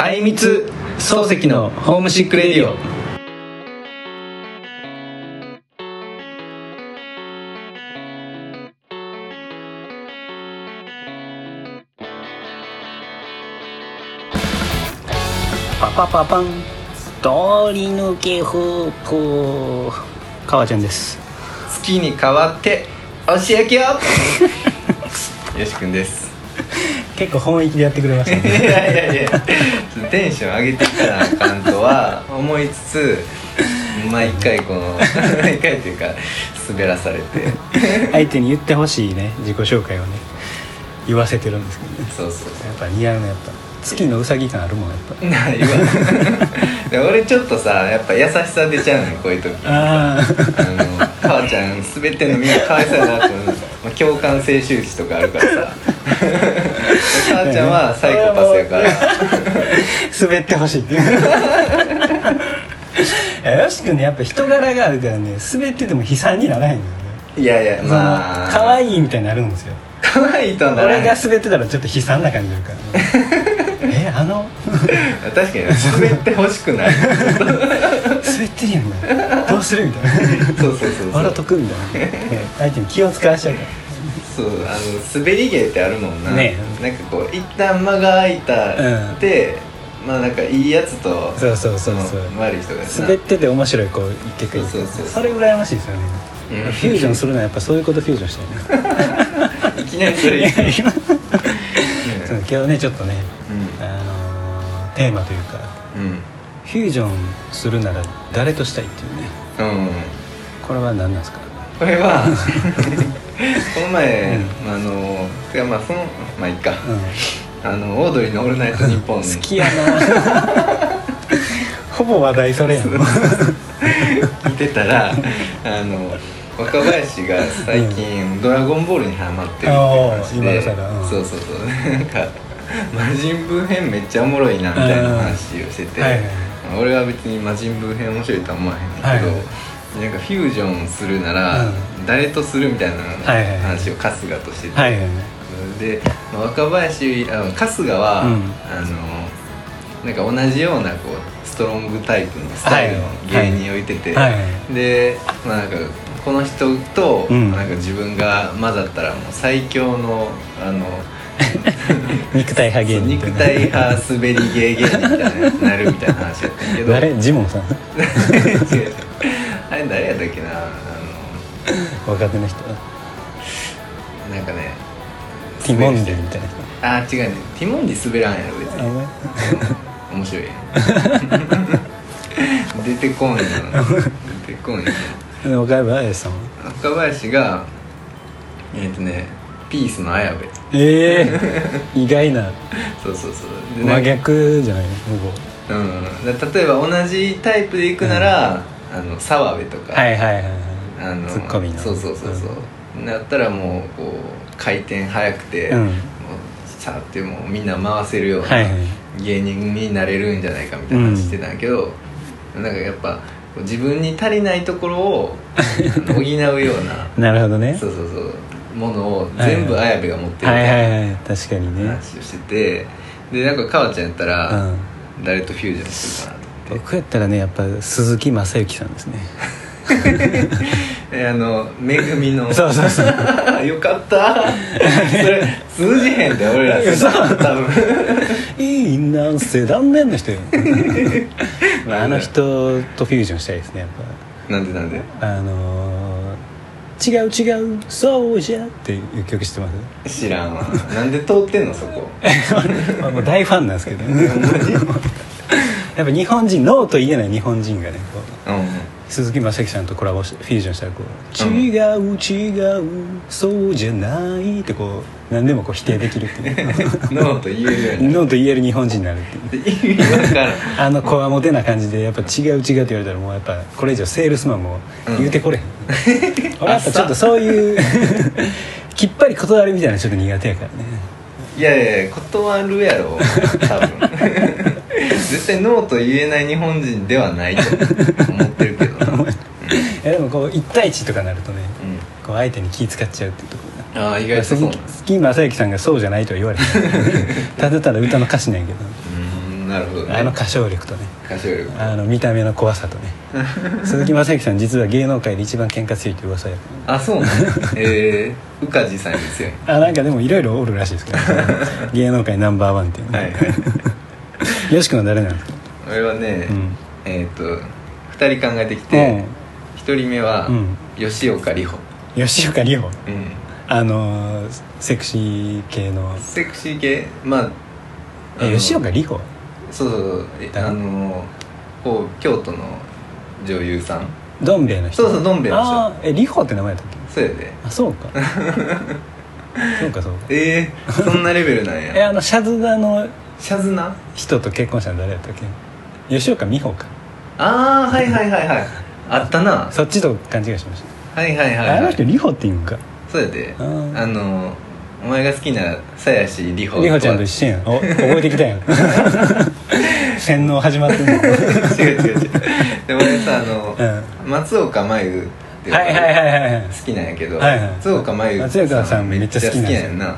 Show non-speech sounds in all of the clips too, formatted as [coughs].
あいみつ漱石のホームシックレディオ。パパパパン。通り抜けフープかわちゃんです。月に代わっておし焼きを。[laughs] よしくんです結構本意気でやってくれました [laughs] いねやいやいやちょっとテンション上げていかなあかんとは思いつつ毎回この [laughs] 毎回というか滑らされて。相手に言ってほしいね自己紹介をね。言わせてるんですけどね。そうそうやっぱ似合うねやっぱ月のうさぎ感あるもんやっぱ。ないわで俺ちょっとさやっぱ優しさ出ちゃうのよこういう時。ああの母ちゃん滑ってんのみんなかわいそうやなって思う、まあ、共感性周知とかあるからさ母ちゃんはサイコパスやから。滑ってほしいよし君ねやっぱ人柄があるからね滑ってても悲惨にならへんのよね。いやいやまあ。可愛いみたいになるんですよ。可愛いとはなら俺が滑ってたらちょっと悲惨な感じになるから、ね、[laughs] えあの？確かに滑ってほしくない。滑ってるやんなどうするみたいな。そうそうそうそう。笑っとくみたいな。ね相手に気を使わしちゃうからそうあの滑り芸ってあるもんな、ね。なんかこう一旦間が空いたって、まあなんかいいやつとそうそうそうそう。の悪い人が滑ってて面白い子言ってくる。そうそうそれ羨ましいですよね、うん。フュージョンするのはやっぱそういうことフュージョンしたいないきなりそれ [laughs] 今日ねちょっとね、うあのーテーマというかんうん。フュージョンするなら誰としたいっていうね。うん。これは何なんですか？これは [laughs] この前、あのてかまあそのまあいいか、うん。あのオードリーの「オールナイトニッポン」好きやな。[laughs] ほぼ話題それやん。[laughs] 見てたらあの若林が最近「ドラゴンボール」にハマってるって話今で、更うん。そうそうそう。なんか魔人ブー編めっちゃおもろいなみたいな話をしてて、はいはい俺は別に魔人ブー編面白いとは思わへんけど、はいはいなんかフュージョンするなら、うん。誰とするみたいな話を春日としてて、はいはいはい。で、まあ若林あの春日は、うん。あのなんか同じようなこうストロングタイプのスタイルの芸人をいてて、はいはいでまあなんかこの人と、うん。なんか自分が混ざったらもう最強のあの [laughs] 肉体派芸人。肉体派滑り芸芸人みたいななるみたいな話やったけど。誰？ジモンさん？[laughs] あれ誰やったっけな？あ若手の人？のなんかねティモンディみたいな人？あ違うね。ティモンディ滑らんやろ別あに面白いやん。[laughs] 出てこんやん出てこんやんで若林さんは？若林がえっ、とねピースの綾部。ええ意外な。そうそうそう。でなん真か逆じゃないの？向こうん、だ例えば同じタイプで行くなら、あの澤部とか、うはいはいはいはい。あのツッコミの。そうそうそうそう、なったらもうこう回転早くて、うん。もうさーってもうみんな回せるような芸人になれるんじゃないかみたいな話してたんやけど、なんかやっぱ自分に足りないところを [laughs] 補うようななるほどね。そうそうそうものを全部綾部が持ってるみはいたいな話をしててでなんか川ちゃんやったら、うん。誰とフュージョンするかな僕やったらねやっぱ鈴木雅之さんですね。[laughs] えあのめぐみの。[laughs] そうそうそう。[laughs] よかった。それ通じへんで俺ら。嘘。多分。いいなんせ断念の人よ。まああの人とフュージョンしたいですねやっなんでなんで？ぱあのー、違う違うそうじゃっていう曲知ってます？知らんわ。なんで通ってんのそこ。まあもう大ファンなんですけどやっぱ日本人ノーと言えない日本人がねこううん。鈴木雅之さんとコラボしてフュージョンしたらこう「うん。違う違うそうじゃない」ってこう何でもこう否定できるっていう。[laughs] ノーと言えるノーと言える日本人になるっていう。あのこわもてな感じでやっぱ違う違うって言われたらもうやっぱこれ以上セールスマンも言うてこれへん、[laughs] 俺やっぱちょっとそういう [laughs] きっぱり断るみたいなのちょっと苦手やからね。いやいや断るやろ多分絶対ノーと言えない日本人ではないと思ってるけど。[laughs] いやでもこう1対1とかなるとねこう相手に気使っちゃうっていうところがああ意外とそう。なん鈴木雅之さんがそうじゃないとは言われへん [laughs] ただただ歌の歌詞なんやけど。うーんなるほどね。あの歌唱力とね。歌唱力。あの見た目の怖さとね。[laughs] 鈴木雅之さん実は芸能界で一番喧嘩強いって噂やかあそうなのええー、宇梶さんですよらあなんかでもいろいろおるらしいですけど。芸能界ナンバーワンっていうねはいはいよし君は誰なんですか俺はね、うん。えっ、と2人考えてきて、一1人目は、うん。吉岡里帆。うん吉岡里帆？うんあのーセクシー系の。セクシー系？まああえの吉岡里帆？そうそうそう。え誰？あのこう京都の女優さん。どん兵衛の人？そうそうどん兵衛の人。あーえ里帆って名前だったっけ？そうやで。あそうか。[laughs] そうかそうか。ええー、そんなレベルなん [laughs] えやあのシャズナのシャズナ？人と結婚したの誰やったっけ？吉岡美穂か。ああはいはいはいはい。[laughs] あったな。そっちと勘違いしましはいはいはい、た、あはい、の人里帆っていうんか。そうやで。あのお前が好きな鞘師里帆里帆ちゃんと一緒やん。お覚えてきたやん。[laughs] 洗脳始まってんの。[laughs] 違う違う違う。で俺さあの、う松岡真優はいはいはいはいはい。好きなんやけど、はいはい。松岡真優松岡さんめっちゃ好きなんやんな。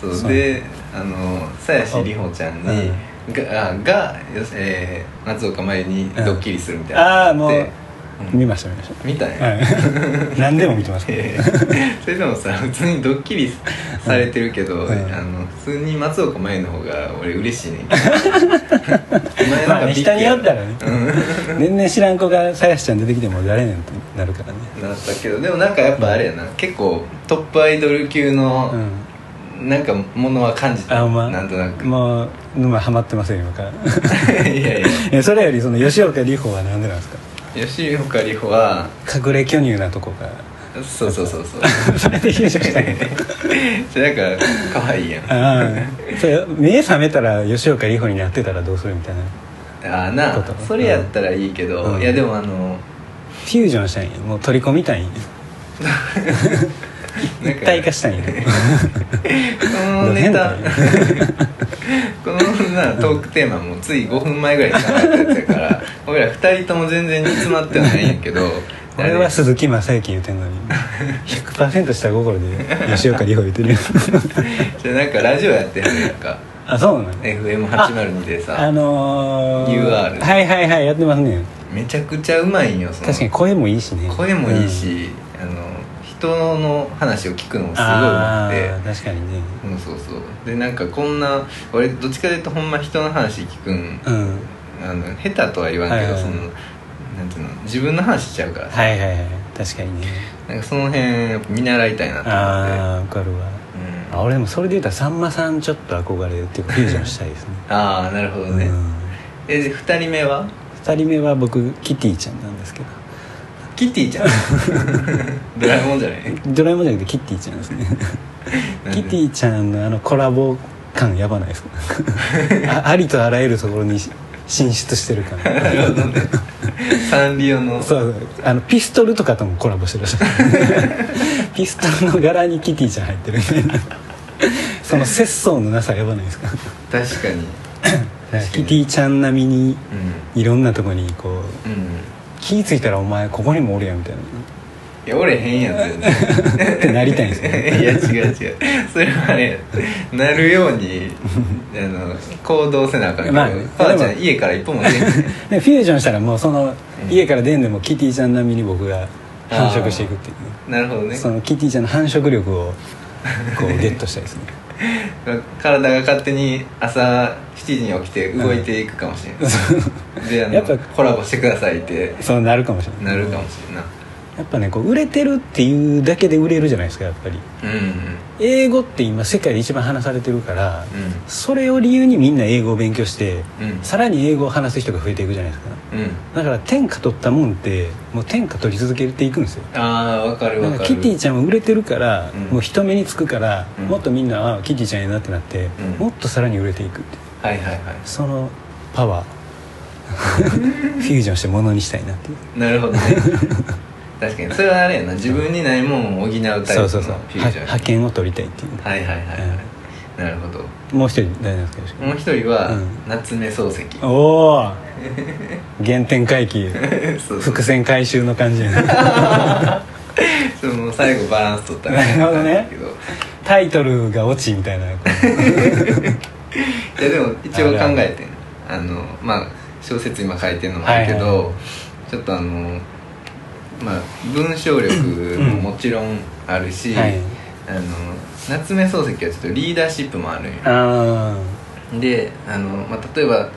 そう。であの鞘師里帆ちゃんに、があが、えー松岡真優にドッキリするみたいなああもう見ました見まし見たんや、たはい。[laughs] 何でも見てます。えー。それでもさ普通にドッキリされてるけど、うん。あの普通に松岡真優の方が俺嬉しいねんけど。[laughs] お前まあね人によったらね。うん。全然知らん子がさやしちゃん出てきても誰ねんってなるからね。なったけどでもなんかやっぱあれやな、結構トップアイドル級のう、んなんかものは感じた、あまなんとなく。もう沼ハマってません今からいやいや。えそれよりその吉岡里帆は何でなんですか？吉岡里帆は隠れ巨乳なとこがそうそうそうそう。[laughs] それで優勝したんやそれだから可愛いやん。ああ。それ目覚めたら吉岡里帆になってたらどうするみたいな。ああなそれやったらいいけど、うん。いやでもあのフュージョンしたんや。もう取り込みたいんや。なんか一体化したんやこのネタ。このなトークテーマもつい5分前ぐらいに考えたやつやから [laughs] 俺ら2人とも全然煮詰まってはないんやけど [laughs] 俺は鈴木雅之言うてんのに100%下心で吉岡里帆言うてるよ。[laughs] じゃあなんかラジオやってはるやんか。あそうなの？FM802 でさあのー、UR はいはいはいやってますね。めちゃくちゃうまいんよその。確かに声もいいしね。声もいいし、あの人の話を聞くのもすごいうまて。ー確かにね。うんそうそう。でなんかこんな俺どっちかというとほんま人の話聞くんうん。あの下手とは言わんけど、はいはい。そのなんていうの自分の話しちゃうからさ、はいはいはい。確かにね。なんかその辺やっぱ見習いたいなと思って。ああ分かるわ。うん、あ俺でもそれで言うたらさんまさんちょっと憧れっていうかフュージョンしたいですね。ああなるほどね、うん。えで2人目は？2人目は僕キティちゃんなんですけどキティちゃん。[laughs] ドラえもんじゃない？ドラえもんじゃなくてキティちゃんですね。キティちゃんのあのコラボ感やばないですか？あ [laughs] ありとあらゆるところに進出してる感。なるほどね。サンリオの。そうあのピストルとかともコラボしてるらし。いピストルの柄にキティちゃん入ってるみたいな。その節操のなさやばないですか？確かに。[clears throat] キティちゃん並みにういろんなとこにこうんうん気ぃ付いたらお前ここにもおるやんみたいいや俺変やん全然。なってなりたいんですよね。[laughs] いや違う違う。それはねなるように [laughs] あの行動せなあかんけど、まあね母ちゃん家から一歩も出へん。[laughs] ねフュージョンしたらもうそのうん。家から出んでもキティちゃん並みに僕が繁殖していくっていう。ねなるほどね。そのキティちゃんの繁殖力をこうゲットしたいですね体が勝手に朝7時に起きて動いていくかもしれない、であのやっぱコラボしてくださいって。そうなるかもしれない。なるかもしれんなやっぱねこう売れてるっていうだけで売れるじゃないですかやっぱり。うん英語って今世界で一番話されてるからうん。それを理由にみんな英語を勉強してうん。さらに英語を話す人が増えていくじゃないですか。うん。だから天下取ったもんってもう天下取り続けていくんですよ。ああわかるわかる。キティちゃんも売れてるから、うん。もう人目につくから、うん。もっとみんなあキティちゃんやなってなって、うん。もっとさらに売れていくってはいはいはそのパワー。[laughs] フュージョンしてものにしたいなっていう。いなるほどね確かに。それはあれやな。自分にないもんを補うタイプのフそうそうそう。はュージョン派遣を取りたいっていう。はいはいはいはい、なるほど。もう一人誰なんですか？もう一人は、うん。夏目漱石。おお原点回帰。[laughs] そうそう。伏線回収の感じ [laughs] その最後バランス取ったなるほどね。タイトルがオチみたいな。こ [laughs] いやでも一応考えてん。ああのまあ小説今書いてるのもあるけど、はいはいはちょっとあのまあ文章力ももちろんあるし、はい。あの夏目漱石はちょっとリーダーシップもあるんよ。あであの、まあ、例えば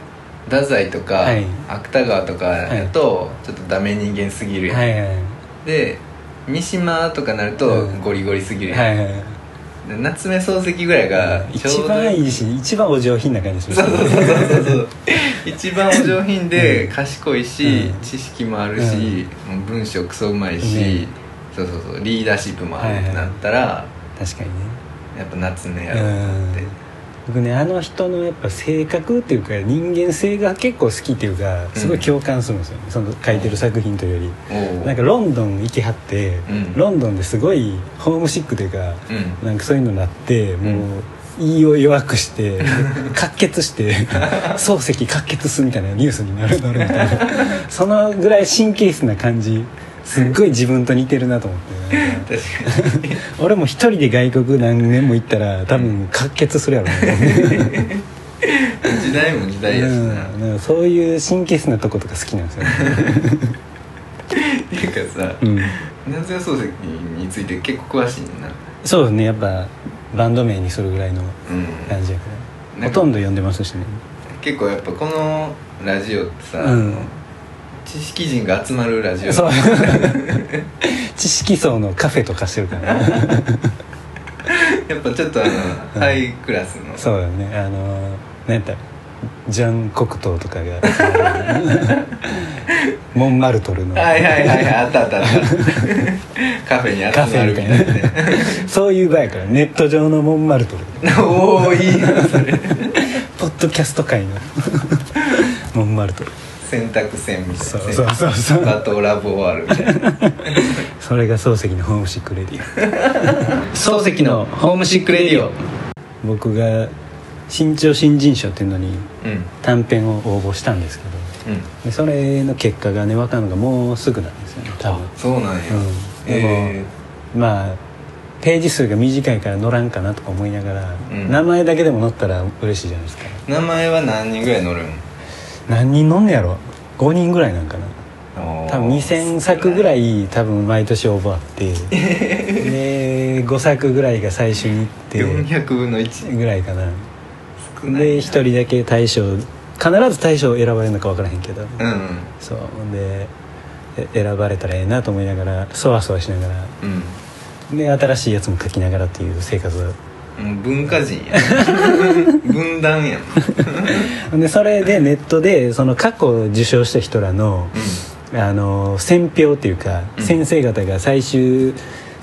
太宰とか、はい。芥川とかだと、ちょっとダメ人間すぎるやん、あはいはい。で三島とかなるとうん。ゴリゴリすぎるやん、はいはいで夏目漱石ぐらいがちょう一ど番いいし一番お上品な感じする。そうそうそうそうそう。[laughs] 一番お上品で賢いし、うん。知識もあるし、もう文章クソうまいし、ね。そうそうそう。リーダーシップもあるってはいはい。なったら、確かにね。やっぱ夏目やろうと思って僕ねあの人のやっぱ性格っていうか人間性が結構好きっていうかすごい共感するんですよね、その書いてる作品というより。なんかロンドン行きはって、うん。ロンドンですごいホームシックというかうん。なんかそういうのになってもう、胃を弱くして [laughs] 滑血して [laughs] 漱石滑血すみたいなニュースになるなるみたいな。そのぐらい神経質な感じすっごい自分と似てるなと思って。確かに。俺も一人で外国何年も行ったら多分滑血するやろうね。[laughs] 時代も時代やしな、うん。そういう神経質なとことか好きなんですよね、っ [laughs] ていうかさうん、夏目漱石について結構詳しいな。そうね。やっぱバンド名にするぐらいのうん。感じやから。なんかほとんど読んでますしね。結構やっぱこのラジオってさ、うん知識人が集まるラジオ。そう。[laughs] 知識層のカフェとかしてるから、ね、[laughs] やっぱちょっとあの、うん。ハイクラスの。そうだね。あの何やったジャン・コクトーとかが [laughs] モンマルトルの。はいはいはいはいあったあったあった。カフェに集まるみたいな。ねそういう場やからネット上のモンマルトル。おおいいなそれ。ポッドキャスト界の。モンマルトル選択線みたいな。そうそうそう。そうバトラボワールみたいな。それが漱石のホームシックレディオ。[laughs] 漱石のホームシックレディオ。僕が新潮新人賞っていうのにうん。短編を応募したんですけど。うん。でそれの結果がね分かるのがもうすぐなんですよね多分。そうなんや、うん。でも、えまあページ数が短いから乗らんかなとか思いながら、うん。名前だけでも乗ったら嬉しいじゃないですか。ー名前は何人ぐらい乗るん？何人乗んねやろ？5人ぐらいなんかな。多分2000作ぐらいい多分毎年応募あって [laughs] で5作ぐらいが最初に行って。400分の1ぐらいかな。少ないで1人だけ大賞必ず大賞選ばれるのか分からへんけど、うんそう。でえ選ばれたらええなと思いながらそわそわしながら。うん。で新しいやつも書きながらっていう生活をもう文化人や [laughs] 分断やん。でそれでネットでその過去受賞した人らのあの選評っていうか、うん。先生方が最終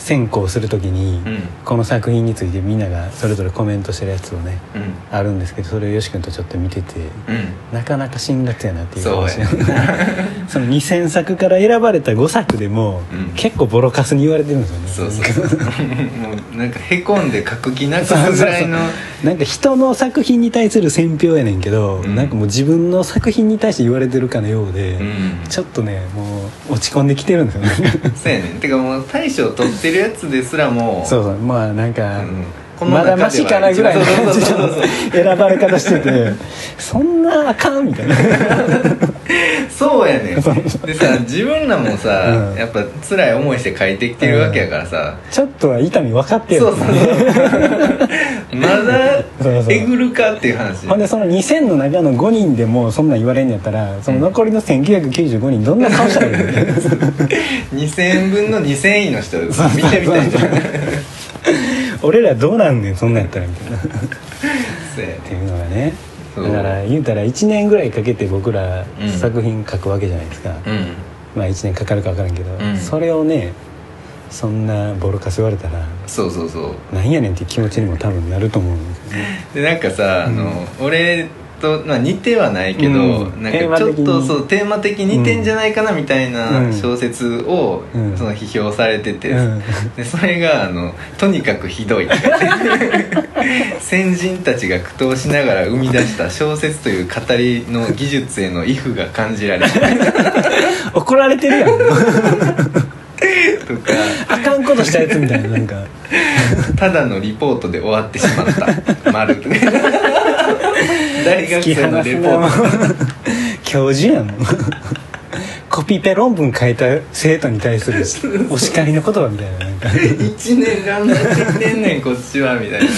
選考するときに、うん。この作品についてみんながそれぞれコメントしてるやつをねうん。あるんですけどそれをよし君とちょっと見ててうん。なかなか辛辣やなっていう話や。その2000作から選ばれた5作でも、うん。結構ボロカスに言われてるんですよね。そうそうもうなんかへこんで書く気なくすぐらいの。なんか人の作品に対する選評やねんけど、うん。なんかもう自分の作品に対して言われてるかのようで、うん。ちょっとねもう落ち込んできてるんですよね。そうやねん。てかもう大賞取ってるやつですらもそうそうまあなんか、うん。まだ中ではマシかなぐらいの感じの選ばれ方しててそんなあかんみたいな [laughs] そうやねん。[laughs] でさ自分らもさ、うん。やっぱ辛い思いして書いてきてるわけやからさ、ちょっとは痛み分かってる。そうそうそう。[laughs] まだそうそう。えぐるかっていう話。ほんでその2000の中の5人でもそんなん言われんやったらその残りの1995人どんな顔したらいいの2000分の2000位の人見てみたいじゃん。俺らどうなんねんそんなんやったらみたいな。っそうやね。ていうのがねだから言うたら1年ぐらいかけて僕らうん作品書くわけじゃないですか、うん。まあ1年かかるか分からんけど、うん。それをねそんなボロカス言われたらそうそうそう。なんやねんっていう気持ちにも多分なると思うんですよね。でなんかさ、うん。あの俺と、まあ、似てはないけど、うんなんかちょっとそうテーマ的に似てんじゃないかなみたいなうん。小説を、うん。その批評されてて、うん。でそれがあの「とにかくひどい」[laughs] 先人たちが苦闘しながら生み出した小説という語りの技術への畏怖が感じられる [laughs] 怒られてるやん。とか。あかんことしたやつみたいななんか。ただのリポートで終わってしまった。丸 [laughs] 大学生のレポート。ト [laughs] 教授やん。もうコピペ論文書いた生徒に対する [laughs] お叱りの言葉みたいななんか。1年頑張ってきてんねんこっちはみたいな。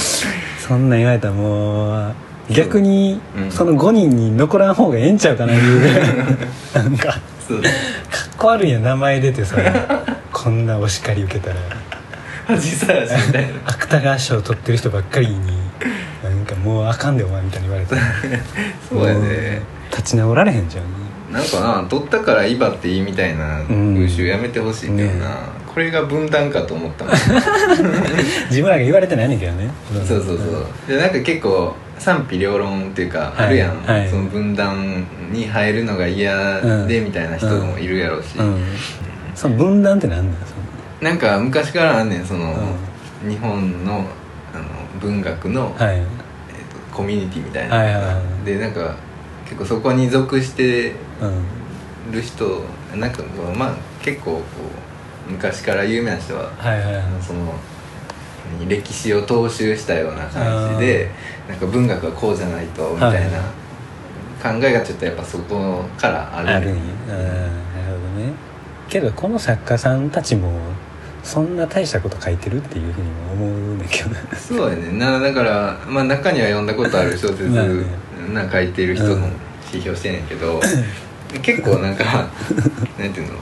そんなん言われたらもう逆にうん。その5人に残らん方がええんちゃうかないうぐらい。[laughs] なんか。かっこ悪いやん名前出てさこんなお叱り受けたら。恥さらしみたいな。芥川賞取ってる人ばっかりに。なんかもうあかんでお前みたいに言われてそうやもね立ち直られへんじゃん。なんかな取ったから威張っていいみたいな風習やめてほしいけどな、ねこれが分断かと思ったもん。[laughs] 自分らが言われてないねんけどね。そうそうそう。でなんか結構賛否両論っていうかはい。あるやん、はい。その分断に入るのが嫌でみたいな人もいるやろうし、うん。その分断ってなんだなんか昔からあんねんその、う日本のあの文学の、のはいコミュニティみたいな。はいはいはい。でなんか結構そこに属してうんる人なんかまあ結構こう昔から有名な人ははいはいはい。その何歴史を踏襲したような感じでなんか文学はこうじゃないとみたいな考えがちょっとやっぱそこからある。あるなるほどね。けどこの作家さんたちもそんな大したこと書いてるっていうふうにも思うねんけどね。そうやねなだから、まあ、中には読んだことある小説なんか書いてる人もうん。批評してんねんけど、[coughs] 結構なんか [laughs] なんていうの？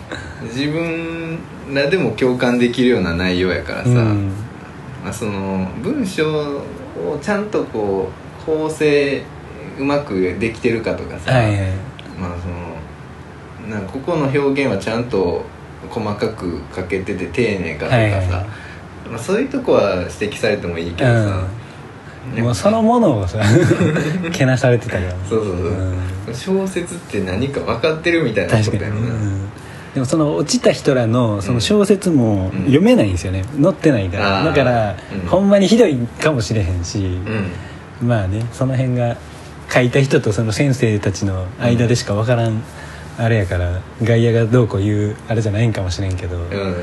自分らでも共感できるような内容やからさ、うん。まあ、その文章をちゃんとこう構成うまくできてるかとかさ、はいはい。まあそのなここの表現はちゃんと細かく書けてて丁寧かとかさ、はいはいまあ、そういうとこは指摘されてもいいけどさ、うん、もうそのものをさ [laughs] けなされてたから。そうそうそう、ん。小説って何か分かってるみたいなことだうん。でもその落ちた人らのその小説もうん。読めないんですよね。載ってないから、だから、うん。ほんまにひどいかもしれへんし、うん。まあねその辺が書いた人とその先生たちの間でしか分からん、あれやから外野がどうこう言うあれじゃないんかもしれんけど、うん。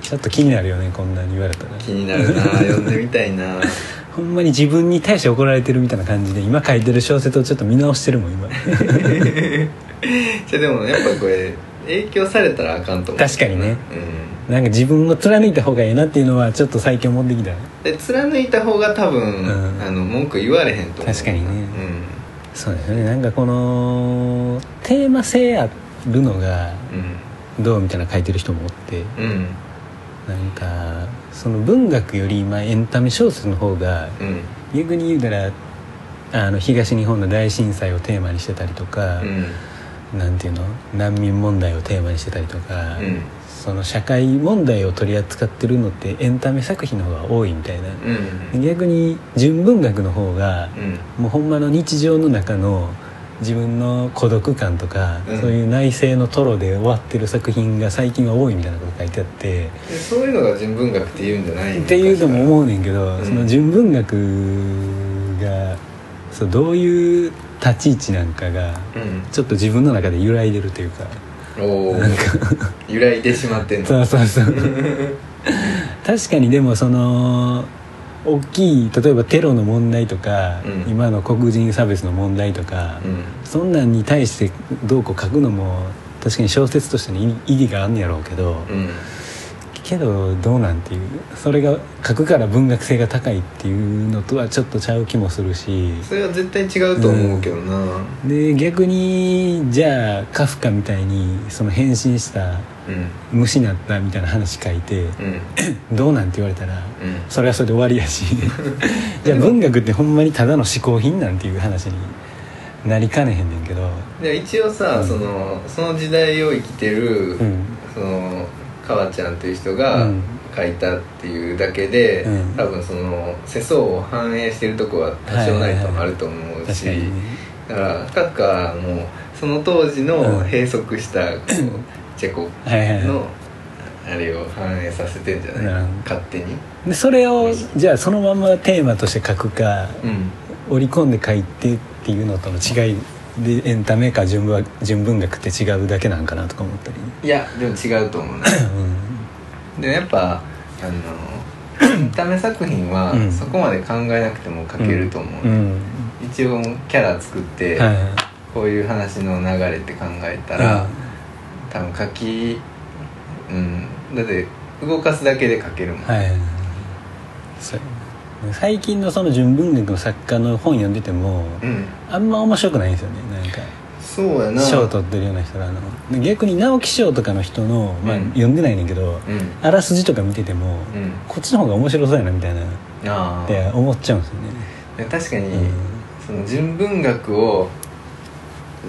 ちょっと気になるよねこんなに言われたら。気になるな読んでみたいな。[laughs] ほんまに自分に対して怒られてるみたいな感じで今書いてる小説をちょっと見直してるもん今。じゃあでもやっぱこれ影響されたらあかんと思う。確かにね。うん。なんか自分を貫いた方がええなっていうのはちょっと最近思ってきた。で貫いた方が多分、ん。あの文句言われへんと思う。確かにね。うんそうですよね。なんかこのテーマ性あるのがどうみたいな書いてる人もおってうんうんなんかその文学よりまあエンタメ小説の方がうん。逆に言うたらあの東日本の大震災をテーマにしてたりとか、うん。なんていうの？難民問題をテーマにしてたりとか、うんその社会問題を取り扱ってるのってエンタメ作品の方が多いみたいな、うん。逆に純文学の方がうん。もうほんまの日常の中の自分の孤独感とか、うん。そういう内政のトロで終わってる作品が最近は多いみたいなこと書いてあって、でそういうのが純文学って言うんじゃないっていうのも思うねんけど、うん。その純文学がそうどういう立ち位置なんかがうん。ちょっと自分の中で揺らいでるというかおお揺らいでしまってんの。そうそうそう。確かにでもその大きい例えばテロの問題とか、うん。今の黒人差別の問題とか、うん。そんなんに対してどうこう書くのも確かに小説としての意意義があんねやろうけど、うんけどどうなんていうそれが書くから文学性が高いっていうのとはちょっとちゃう気もするし。それは絶対違うと思うけどな。で逆にじゃあカフカみたいにその変身したうん。虫になったみたいな話書いてうん。[clears throat] どうなんて言われたらうん。それはそれで終わりやし。[laughs] じゃあ文学ってほんまにただの嗜好品なんていう話になりかねへんねんけど。で一応さ、うん。そのその時代を生きてる、うん。その川ちゃんという人うがん。書いたっていうだけで、うん。多分その世相を反映してるとこは多少ないともあると思うし、確かにね。だからカフカもその当時のうん。閉塞した [coughs] チェコはいはいはい。のあれを反映させてんじゃない、うん勝手に？でそれをじゃあそのままテーマとして書くかうん。織り込んで書いてっていうのとの違いでエンタメか純文純文学って違うだけなんかなとか思ったり、いやでも違うと思うなうでやっぱあの [coughs] エンタメ作品はうん。そこまで考えなくても書けると思う、んうん、一応キャラ作って、はいこういう話の流れって考えたら、多分書きうん。だって動かすだけで書けるもん、はいそう最近のその純文学の作家の本読んでてもうん。あんま面白くないんですよねなんか。そうやな。賞取ってるような人らの。で逆に直木賞とかの人の、まあうん。読んでないねんけどうん。あらすじとか見てても、うん。こっちの方が面白そうやなみたいなっあて思っちゃうんですよね。あ確かに、うん。その純文学を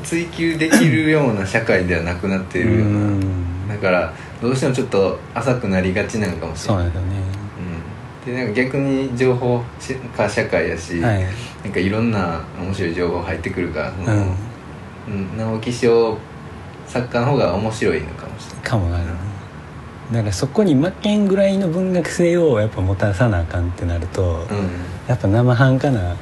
追求できるような社会ではなくなっているような、うん。だからどうしてもちょっと浅くなりがちなのかもしれない。そうなんですよね。うん、でなんか逆に情報化社会やし、はい。なんかいろんな面白い情報入ってくるから、そのうん。うん、直木賞作家の方が面白いのかもしれない。かもな。だからそこに負けんぐらいの文学性をやっぱ持たさなあかんってなると、うん。やっぱ生半可な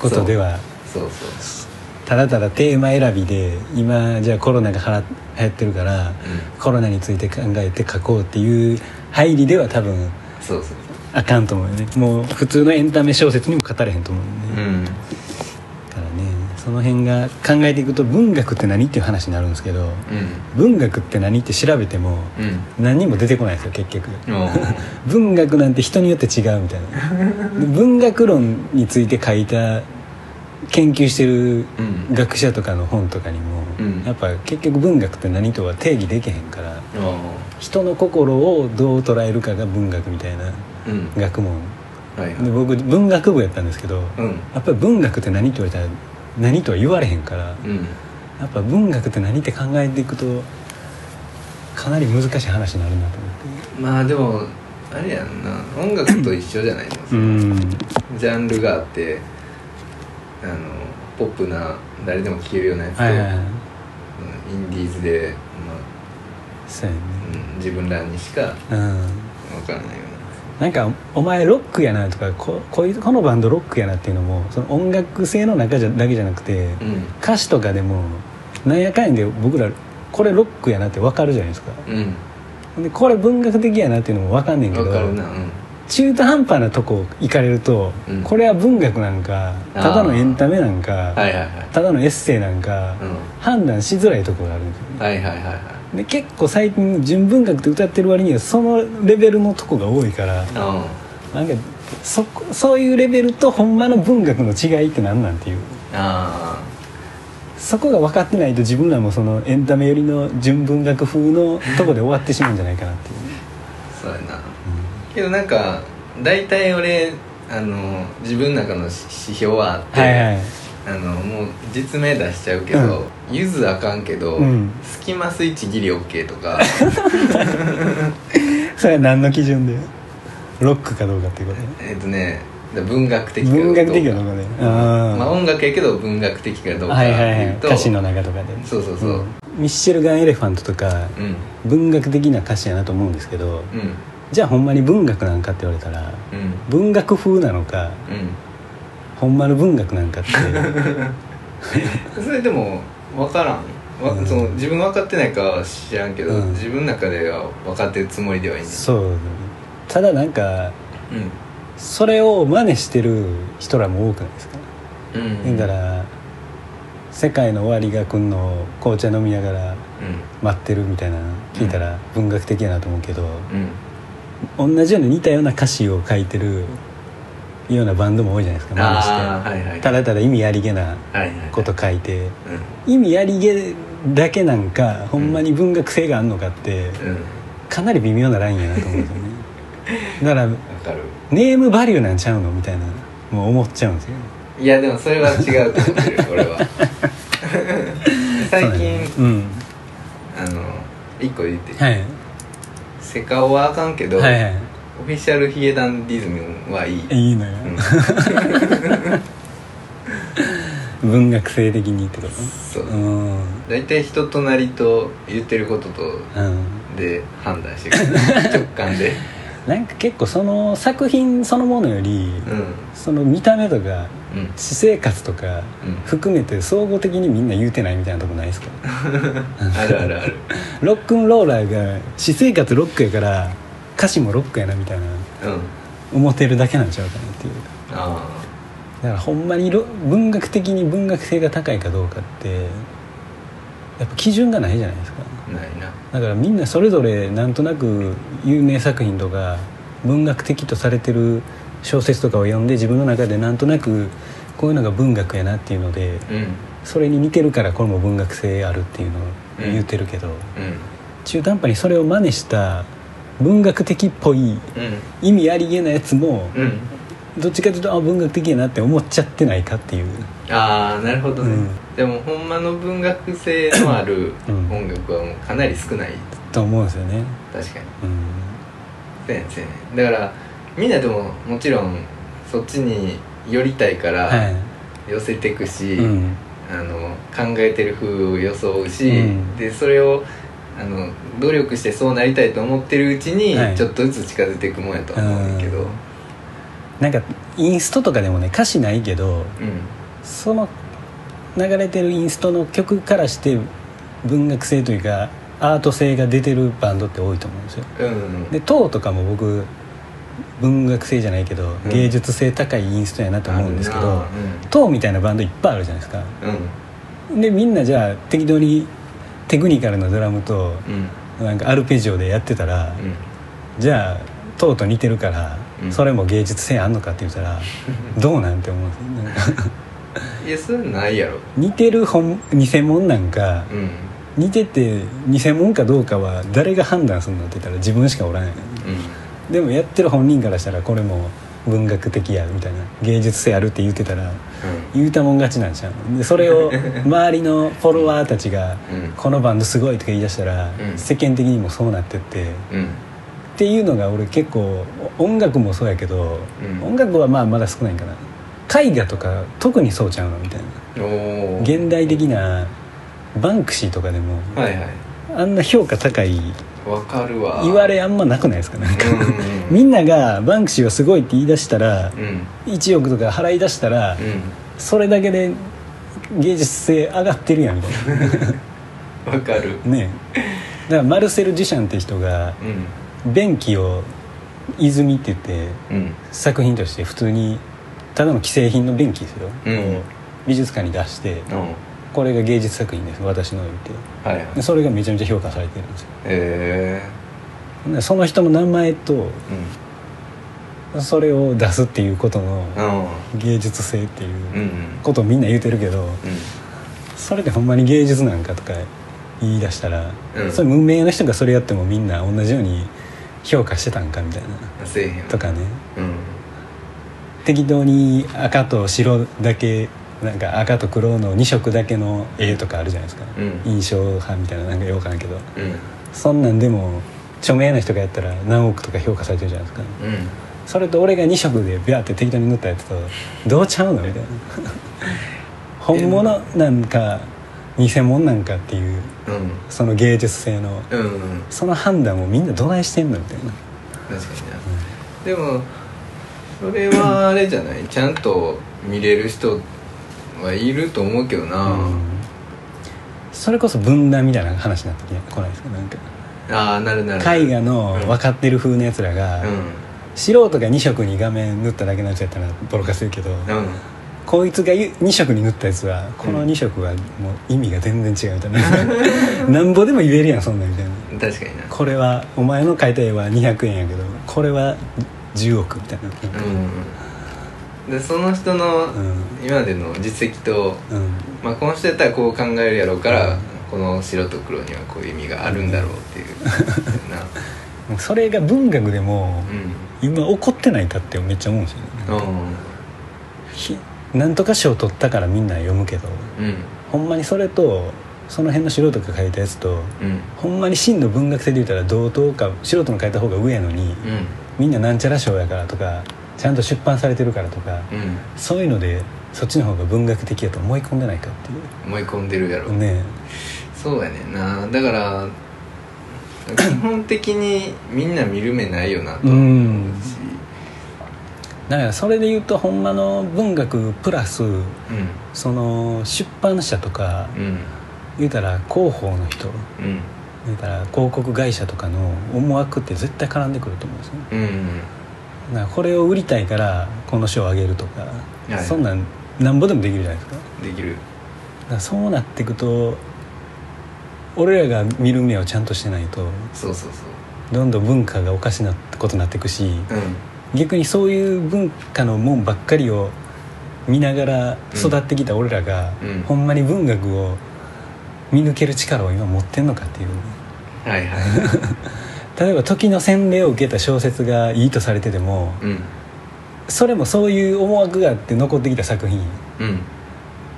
ことではそう。そうただただテーマ選びで今じゃあコロナがはら流行ってるからコロナについて考えて書こうっていう入りでは多分うんそうそうあかんと思うよね。もう普通のエンタメ小説にも語れへんと思うよね、うん。だからねその辺が考えていくと文学って何っていう話になるんですけど文学って何って調べてもうん。うん何にも出てこないですよ結局。[laughs] 文学なんて人によって違うみたいな。で文学論について書いた研究してるうん。学者とかの本とかにも、うん。やっぱ結局文学って何とは定義できへんからお人の心をどう捉えるかが文学みたいな学問。はいはい。で僕文学部やったんですけど、うん。やっぱり文学って何って言われたら何とは言われへんからうん。やっぱ文学って何って考えていくとかなり難しい話になるなと思って。まあでもあれやんな。音楽と一緒じゃないの、うん。ジャンルがあってあのポップな誰でも聴けるようなやつと、はいはいはい。うんインディーズで、そうやね。まあうん、自分らにしか分うん。からない。よなんかお前ロックやなとかここういうこのバンドロックやなっていうのもその音楽性の中じゃだけじゃなくて、うな歌詞とかでもなんやかんやで僕らこれロックやなって分かるじゃないですか。うん。うんでこれ文学的やなっていうのも分かんねんけどうん。中途半端なとこ行かれると、うん。これは文学なんかただのエンタメなんか、はいはいはい。ただのエッセイなんか、うん。判断しづらいところがあるんですよね。はいはいはいはいで結構最近純文学って歌ってる割にはそのレベルのとこが多いからあなんかそこそういうレベルとほんまの文学の違いって何なんていう。あそこが分かってないと自分らもそのエンタメ寄りの純文学風のとこで終わってしまうんじゃないかなっていう、そうやな。けどなんか大体俺あの自分の中の指標はあって、はいはい。あのもう実名出しちゃうけど、ゆずあかんけど、うん。スキマスイッチギリオッケーとか。[laughs] それは何の基準で？ロックかどうかっていうこと？ねえっとね文学的文学的かどうかね。まあ音楽やけど文学的かどうかってはいはいはい。いうと、歌詞の中とかでそうそうそう、ん。ミッシェルガン・エレファントとかうん。文学的な歌詞やなと思うんですけどうん。じゃあほんまに文学なんかって言われたらうん。文学風なのかうん。ほんまの文学なんかって。[laughs] それでも分からん。わうん。その自分が分かってないかは知らんけど、うん。自分の中では分かってるつもりではいい。んだそう。ただなんかうん。それを真似してる人らも多くないですか、うん。だから世界の終わりが来んのを紅茶飲みながら待ってるみたいなの聞いたら文学的やなと思うけど、うん。うん同じように似たような歌詞を書いてるようなバンドも多いじゃないですか真似して、はいはい。ただただ意味ありげなはいはい。こと書いて。う意味ありげだけなんかほんまに文学性があるのかってんうん。かなり微妙なラインやなと思うんですよね。[laughs] だからネームバリューなんちゃうのみたいなもう思っちゃうんですよいやでもそれは違うと思ってる俺は。最近、そうねあの一個言って、うんはい。セカオはあかんけど、はいはいオフィシャルヒゲダンディズムはいい、いいのよ、[laughs] 文学性的にってこと？そう。うん。大体人となりと言ってることとうんで判断してくる。直感で。[laughs] なんか結構その作品そのものより、うん。その見た目とかうん。私生活とかうん。含めて総合的にみんな言うてないみたいなとこないですか？[laughs] あるあるある。ロックンローラーが私生活ロックやから歌詞もロックやなみたいなうん思ってるだけなんちゃうかなっていう。あだからほんまにろ文学的に文学性が高いかどうかってやっぱ基準がないじゃないですか。ないな。だからみんなそれぞれなんとなく有名作品とか文学的とされてる小説とかを読んで自分の中でなんとなくこういうのが文学やなっていうのでうん。それに似てるからこれも文学性あるっていうのを言ってるけど、うん。中途半端にそれを真似した文学的っぽいうん。意味ありげなやつもうん。どっちかというとあ文学的やなって思っちゃってないかっていう。ああなるほどね、うん。でもほんまの文学性のあるうん。音楽はもうかなり少ない。と思うんですよね。確かに。うん。そうやねだからみんなでももちろんそっちに寄りたいからはい。寄せてくし、うん。あの考えてる風を装うし、うん。でそれをあの努力してそうなりたいと思ってるうちに、はい。ちょっとずつ近づいていくもんやとは思うんだけど。うん。なんかインストとかでもね歌詞ないけどうん。その流れてるインストの曲からして文学性というかアート性が出てるバンドって多いと思うんですよ。うん。うんで「塔」とかも僕文学性じゃないけどうん。芸術性高いインストやなと思うんですけどあるな「塔」みたいなバンドいっぱいあるじゃないですか。うん。でみんなじゃあ適当にテクニカルなドラムとうん。なんかアルペジオでやってたらうん。じゃあ塔と似てるからうん。それも芸術性あんのかって言ったら [laughs] どうなんて思う？んですよいやそれないやろ。似てる本偽物なんかうん。似てて偽物かどうかは誰が判断するのって言ったら自分しかおらないうん。でもやってる本人からしたらこれも文学的やみたいな芸術性あるって言ってたら言うたもん勝ちなんちゃうでそれを [laughs] 周りのフォロワーたちがうん「このバンドすごい」とか言い出したら、うん。世間的にもそうなってって。っていうのが俺結構音楽もそうやけど、うん。音楽はまあまだ少ないんかな。絵画とか特にそうちゃうのみたいな。現代的なバンクシーとかでも、はいはい。あんな評価高いわかるわ。言われあんまなくないですかなんか、うんうんうん。[laughs] みんながバンクシーはすごいって言い出したらうん。1億とか払い出したら、うん。それだけで芸術性上がってるやんみたい [laughs] わかる。なね。だからマルセル・デュシャンって人がうん。便器を泉って言ってうん。作品として普通にただの既製品の便器ですよ、うん。を美術館に出してうんこれが芸術作品です私の言って。はいはい。でそれがめちゃめちゃ評価されてるんですよ。へでその人の名前とえそれを出すっていうことのうん。芸術性っていううんうん。ことをみんな言うてるけどうん。それでほんまに芸術なんかとか言い出したら、うん。それ無名の人がそれやってもみんな同じように評価してたんかみたいな。とかね。うん。適当に赤と白だけなんか赤と黒の2色だけの絵とかあるじゃないですか、うん。印象派みたいななんかようわからんけど。うん。そんなんでも著名な人がやったら何億とか評価されてるじゃないですか。うん。それと俺が2色でビャーって適当に塗ったやつとどうちゃうのみたいな。[laughs] 本物なんか偽物なんかっていううん。その芸術性のうんうん。その判断をみんなどないしてんのみたいな。確かにな、でもそれはあれじゃない？ちゃんと見れる人はいると思うけどな、うん。それこそ分断みたいな話になってこないですか？なんか。ああなるなる。絵画の分かってる風のやつらが、うん。素人が2色に画面塗っただけのやつやったらボロカス言うけど、うん。こいつが2色に塗ったやつはこの2色はもう意味が全然違うみたいな。[laughs] なんぼでも言えるやんそんなんみたいな。確かにな。これはお前の描いた絵は200円やけどこれは10億みたいな。うんでその人のうん。今までの実績と、うん。まあ、この人やったらこう考えるやろうから、うん。この白と黒にはこういう意味があるんだろうっていう、な [laughs] もうそれが文学でもう今起こってないかってめっちゃ思うんですよね。なんとか賞取ったからみんな読むけどうん。うんほんまにそれとその辺の素人が書いたやつとうん。ほんまに真の文学性で言ったら同等か素人の書いた方が上やのにみんななんちゃら賞やからとかちゃんと出版されてるからとかうん。うんそういうのでそっちの方が文学的やと思い込んでないかってい思い込んでるやろ。うね。そうやねんな。だから基本的にみんな見る目ないよなとは思うし。だからそれで言うとほんまの文学プラスうん。その出版社とかうん。言うたら広報の人うん。言うたら広告会社とかの思惑って絶対絡んでくると思うんですよね。うんなんかこれを売りたいからこの賞をあげるとか、はい。そんなんなんぼでもできるじゃないですか。だできる。からそうなっていくと俺らが見る目をちゃんとしてないとそうそうそどんどん文化がおかしなことになっていくしううん。逆にそういう文化のもんばっかりを見ながら育ってきた俺らが、うん。ほんまに文学を見抜ける力を今持ってんのかっていう。はいはい [laughs] 例えば時の洗礼を受けた小説がいいとされててもうん。それもそういう思惑があって残ってきた作品。うん。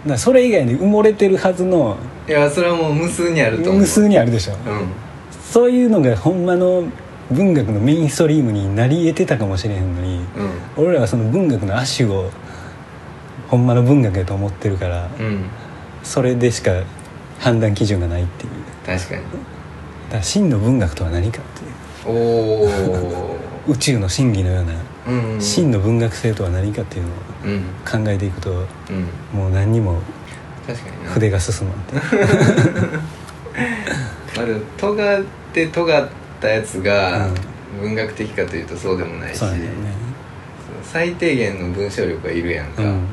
らそれ以外に埋もれてるはずのいやそれはもう無数にあると思う。無数にあるでしょ、うん。そういうのがほんまの文学のメインストリームになり得てたかもしれへんのにうん。俺らはその文学の亜種をほんまの文学やと思ってるからうんそれでしか判断基準がないっていう確かにだから真の文学とは何かっていう。おお宇宙の真偽のようなうんうん。真の文学性とは何かっていうのをうん。考えていくとうん。もう何にも筆が進まんって。[laughs] まあでも尖って尖ったやつが文学的かというとそうでもないし、ね。最低限の文章力がいるやんか、うん。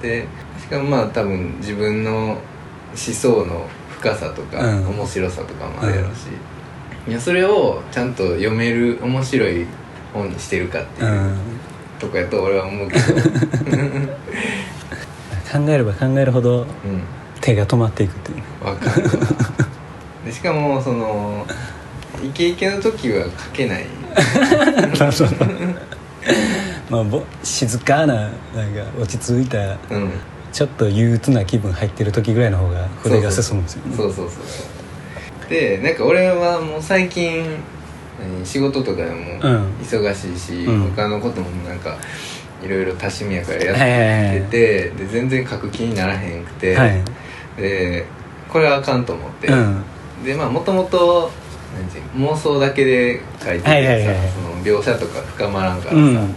でしかもまあ多分自分の思想の深さとか、うん。面白さとかもあるやろし、い。やそれをちゃんと読める面白い本にしてるかっていううとこやと俺は思うけど。ん [laughs] 考えれば考えるほどうん。手が止まっていくっていう。わかる。わでしかもそのイケイケの時は書けない。[laughs] まあぼ静かななんか落ち着いたうんちょっと憂鬱な気分入ってる時ぐらいの方が筆が進むんですよね。そうそうそうそう。でなんか俺はもう最近何仕事とかでもうん。忙しいし、うん他のこともなんかいろいろ多趣味やからやってて、で全然書く気にならへんくて、はい。でこれはあかんと思って、うん。でまあもともと妄想だけで書いててさ、はいはいはいその描写とか深まらんからさ、うん。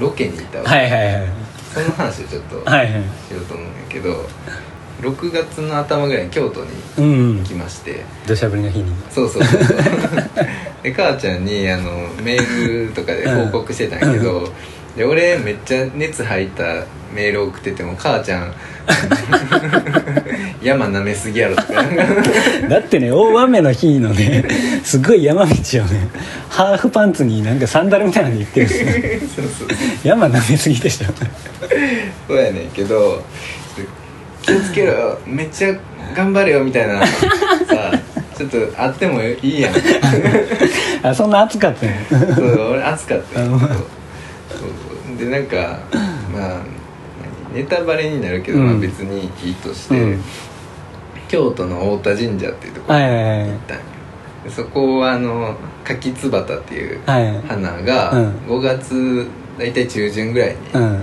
ロケに行ったわ、はいはいはいその話をちょっとはいはい。しようと思うんやけど6月の頭ぐらいに京都にうん行きまして。土砂降りの日に。そうそうそう [laughs] で母ちゃんにあのメールとかで報告してたんやけど、で俺めっちゃ熱入ったメール送ってても母ちゃん [laughs] 山舐めすぎやろとか。だってね大雨の日のねすごい山道をねハーフパンツになんかサンダルみたいなので行ってるんですよ。そうそう山舐めすぎでしょ。そうやねんけど気をつけろよ。めっちゃ頑張れよみたいなさちょっとあってもいいやん。あそんな暑かったねそう俺暑かったんやけどあそうそうでなんか [clears throat] まあ何ネタバレになるけど、うん。まあ別にいいとして、うん。京都の太田神社っていうところに行ったんよ。でそこはあの柿つばたっていうはい。花がうん。5月大体中旬ぐらいにうん。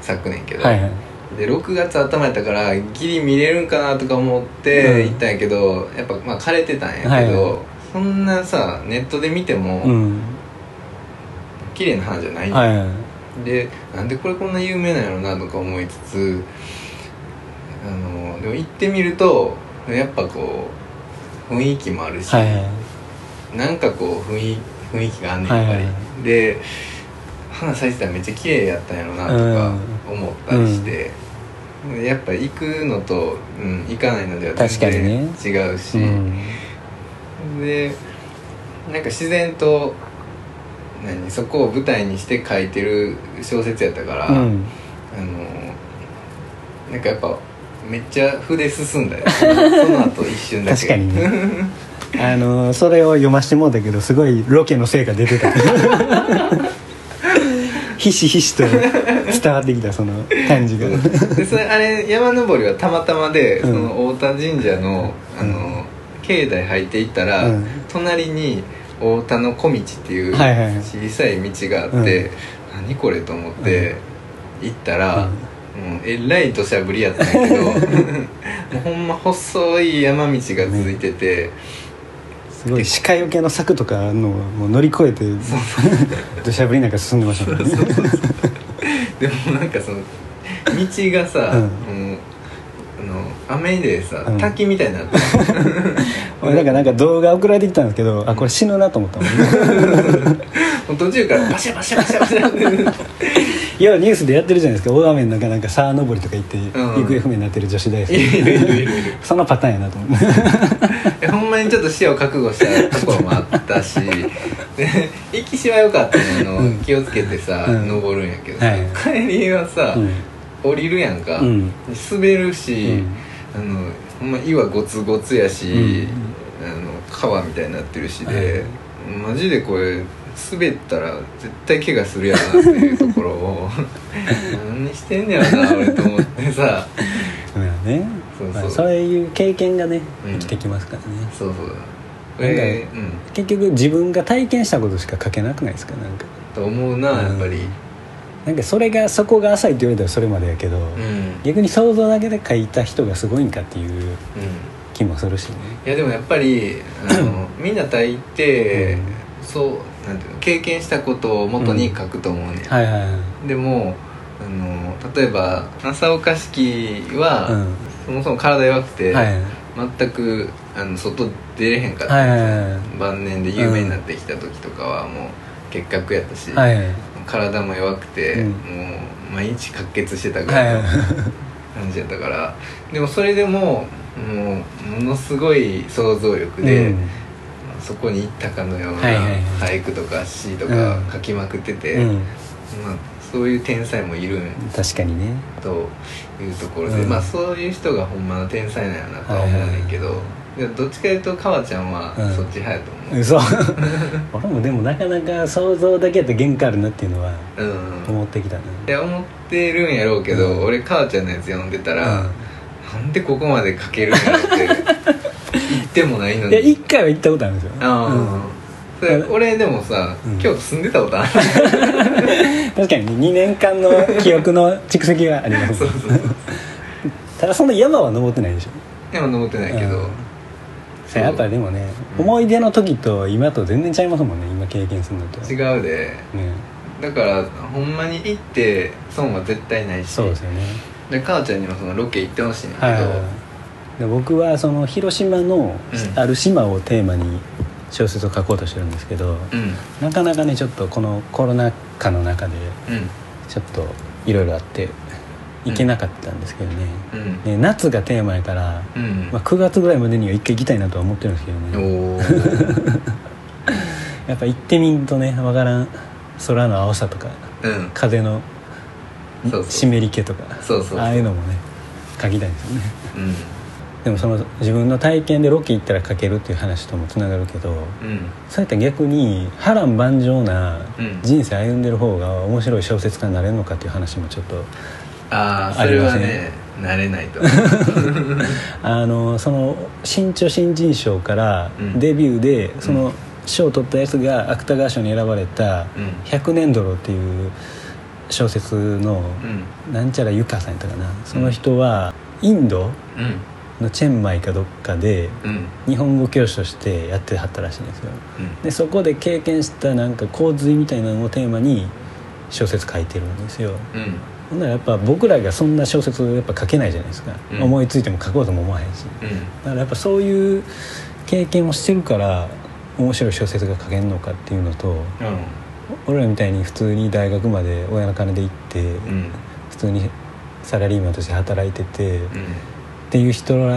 咲くねんけど、はいはい。で6月頭やったからギリ見れるんかなとか思ってうん。行ったんやけど、やっぱまあ枯れてたんやけど、はい。はいそんなさネットで見ても、うん。綺麗な花じゃないんよはいはいでなんでこれこんな有名なんやろなとか思いつつあのでも行ってみるとやっぱこう雰囲気もあるし、はいはい。なんかこう雰囲雰囲気があんねんやっぱり、はいはで花咲いてたらめっちゃ綺麗やったんやろなとか思ったりして、やっぱ行くのと、うん、行かないのでは確かに全ね然違うし、うん。でなんか自然と何？そこを舞台にして書いてる小説やったから、うん。あのなんかやっぱめっちゃ筆進んだよ [laughs] その後一瞬だけ。確かにね。[laughs] あのそれを読ましてもうたけどすごいロケの成果出てた。[laughs] ひしひしと伝わってきたその感じが。でそれあれ山登りはたまたまで、うん。その太田神社のあの、境内入っていったら、うん。隣に太田の小道っていうはいはいはい。小さい道があって、何これと思って行ったら、もうえらい土砂降りやったんやけど [laughs] もうほんま細い山道が続いてて、すごい。鹿よけの柵とかのをもう乗り越えて土砂降りなんか進んでましたもんね。でもなんかその道がさ、うん雨でさ、うん。滝みたいになって [laughs] 俺なんかなんか動画送られてきたんですけどあこれ死ぬなと思ったもん。[laughs] もう途中からバシャバシャバシャバシャって。いやニュースでやってるじゃないですか。大雨の中なんか沢登りとか行ってん。行方不明になってる女子大いるい生るいるいる。そのパターンやなと思って [laughs] えほんまにちょっと死を覚悟したところもあったし。で行きしは良かったの、うん。気をつけてさ、うん。登るんやけどさ、はい。帰りはさ、うん。降りるやんか、うん。滑るし、うんあのほんま岩ゴツゴツやし、うん。あの川みたいになってるしで、はい。マジでこれ滑ったら絶対怪我するやろなっていうところを [laughs] 何してんねやろな俺と思ってさ。まあね。そうそう。まあそういう経験がねうん。生きてきますからね。そうそう。えーうん。結局自分が体験したことしか書けなくないですかなんか。と思うなやっぱりなんかそれがそこが浅いって言われたらそれまでやけど、うん、うん逆に想像だけで書いた人がすごいんかっていう気もするしね。いやでもやっぱりあのみんな大抵、そうなんていうの経験したことを元に書くと思うね、はいはいはい。でもあの例えば正岡式は、うん。そもそも体弱くて、はい全くあの外出れへんかった、はいはいはい。晩年で有名になってきた時とかはもう結核やったし、はいはい体も弱くて、うん。もう毎日喀血してたぐはいらい。の感じやったから。でもそれでももうものすごい想像力で、うん。そこに行ったかのようなはいはいはい。俳句とか詩とかうん。書きまくってて、うん。まあ、そういう天才もいるん確かにね。というところで、うん。まあそういう人がほんまの天才なんやなとは思うねんけど、でどっちかいうと川ちゃんはうん。そっち派やと思う。嘘。[laughs] 俺もでもなかなか想像だけやと限界あるなっていうのはうん、思ってきたな。って思ってるんやろうけど、うん。俺母ちゃんのやつ読んでたら、うん。なんでここまで書けるんやろって [laughs] 言ってもないのいやに一回は行ったことあるんですよ、ああ、それ俺でもさ、うん。京都住んでたことある。う [laughs] ん確かに2年間の記憶の蓄積があります。そうそうただその山は登ってないでしょ。でも登ってないけど、やっぱでもね、うん思い出の時と今と全然ちゃいますもんね今経験するのと。違うで。ね。だからほんまに行って損は絶対ないし。そうですよね。で母ちゃんにもそのロケ行ってほしいんだけど、はい。で僕はその広島のうん。ある島をテーマに小説を書こうとしてるんですけど、うん。なかなかねちょっとこのコロナ禍の中でうん。ちょっといろいろあって行けなかったんですけどね、うん。で夏がテーマやから、うん。まあ、9月ぐらいまでには一回行きたいなとは思ってるんですけどね。[laughs] やっぱ行ってみんとねわからん空の青さとかうん。風の湿り気とかああいうのもね書きたいですよね。うん。でもその自分の体験でロケ行ったら書けるっていう話ともつながるけどうん。そうやったら逆に波乱万丈なうん。人生歩んでる方が面白い小説家になれるのかっていう話もちょっとああそれはね慣れないと。[laughs] あのその新潮新人賞からうん。デビューでその賞を取ったやつが芥川賞に選ばれたうん「百年泥」っていう小説のうん。なんちゃらゆかさんやったかな。その人はインドうん。のチェンマイかどっかでうん。日本語教師としてやってはったらしいんですよ。うん。でそこで経験したなんか洪水みたいなのをテーマに小説書いてるんですよ。うんほんならやっぱ僕らがそんな小説やっぱ書けないじゃないですか、うん。思いついても書こうとも思わへんし。うん。だからやっぱそういう経験をしてるから面白い小説が書けるのかっていうのと俺らみたいに普通に大学まで親の金で行って、うん。普通にサラリーマンとして働いてて、っうん。ていう人ら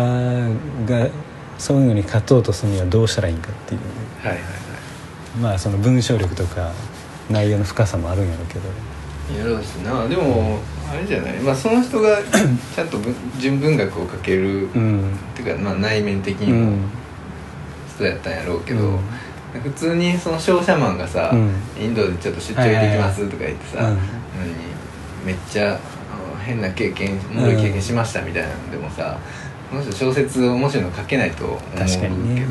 がそういうのに勝とうとするにはどうしたらいいんかっていう。はいはいはまあその文章力とか内容の深さもあるんやろうけど。いやろうしな。でもあれじゃない。まあその人が [coughs] ちゃんと文純文学を書ける、っうん。ていうかまあ内面的うにもん。人やったんやろうけど、うん。普通にその商社マンがさ、うん。インドでちょっと出張行ってきますとか言ってさ、めっちゃ変な経験おもろい経験しましたみたいなのでもさ、この人小説面白いの書けないと思うけど。な、確かにね。